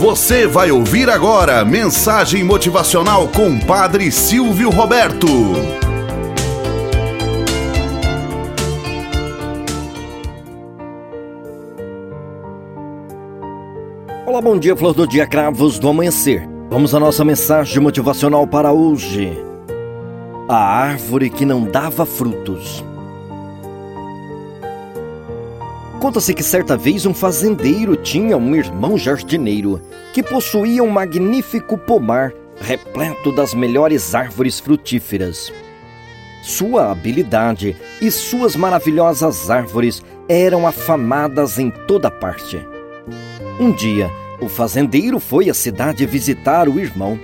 Você vai ouvir agora mensagem motivacional com Padre Silvio Roberto. Olá, bom dia, flor do dia, cravos do amanhecer. Vamos à nossa mensagem motivacional para hoje. A árvore que não dava frutos. Conta-se que certa vez um fazendeiro tinha um irmão jardineiro que possuía um magnífico pomar repleto das melhores árvores frutíferas. Sua habilidade e suas maravilhosas árvores eram afamadas em toda parte. Um dia, o fazendeiro foi à cidade visitar o irmão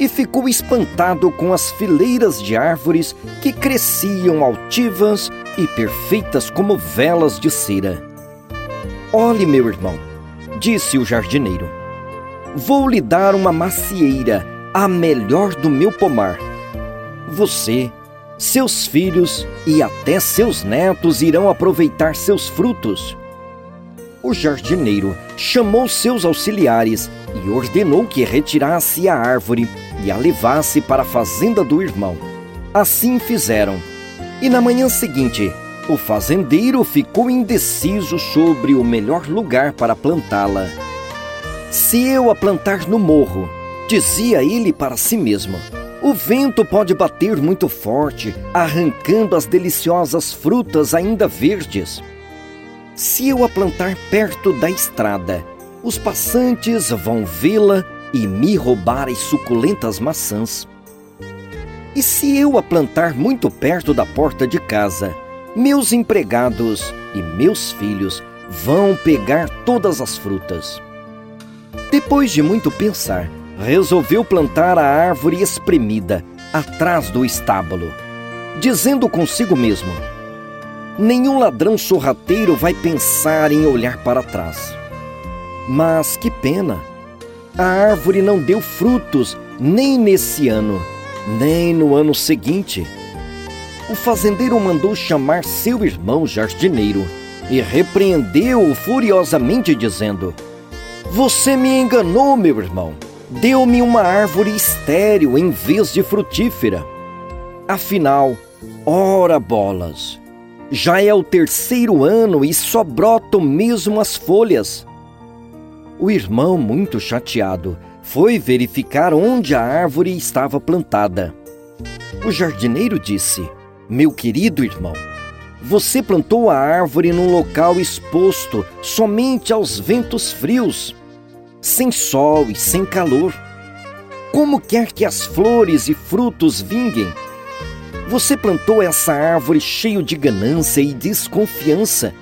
e ficou espantado com as fileiras de árvores que cresciam altivas e perfeitas como velas de cera. Olhe, meu irmão, disse o jardineiro. Vou lhe dar uma macieira, a melhor do meu pomar. Você, seus filhos e até seus netos irão aproveitar seus frutos. O jardineiro chamou seus auxiliares e ordenou que retirasse a árvore e a levasse para a fazenda do irmão. Assim fizeram. E na manhã seguinte, o fazendeiro ficou indeciso sobre o melhor lugar para plantá-la. Se eu a plantar no morro, dizia ele para si mesmo, o vento pode bater muito forte, arrancando as deliciosas frutas ainda verdes. Se eu a plantar perto da estrada, os passantes vão vê-la e me roubar as suculentas maçãs. E se eu a plantar muito perto da porta de casa, meus empregados e meus filhos vão pegar todas as frutas. Depois de muito pensar, resolveu plantar a árvore espremida atrás do estábulo, dizendo consigo mesmo: Nenhum ladrão sorrateiro vai pensar em olhar para trás. Mas que pena! A árvore não deu frutos nem nesse ano, nem no ano seguinte o fazendeiro mandou chamar seu irmão jardineiro e repreendeu-o furiosamente, dizendo: Você me enganou, meu irmão. Deu-me uma árvore estéril em vez de frutífera. Afinal, ora bolas! Já é o terceiro ano e só brotam mesmo as folhas. O irmão, muito chateado, foi verificar onde a árvore estava plantada. O jardineiro disse: meu querido irmão, você plantou a árvore num local exposto somente aos ventos frios, sem sol e sem calor. Como quer que as flores e frutos vinguem? Você plantou essa árvore cheio de ganância e desconfiança,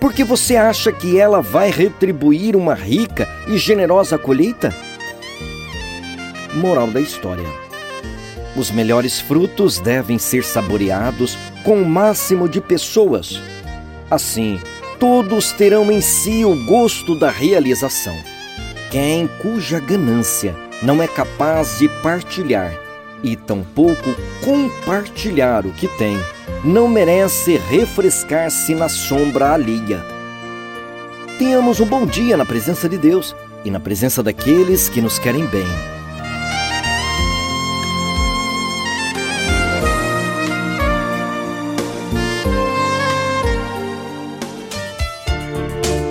porque você acha que ela vai retribuir uma rica e generosa colheita? Moral da história. Os melhores frutos devem ser saboreados com o máximo de pessoas. Assim, todos terão em si o gosto da realização. Quem cuja ganância não é capaz de partilhar e tampouco compartilhar o que tem, não merece refrescar-se na sombra alheia. Tenhamos um bom dia na presença de Deus e na presença daqueles que nos querem bem.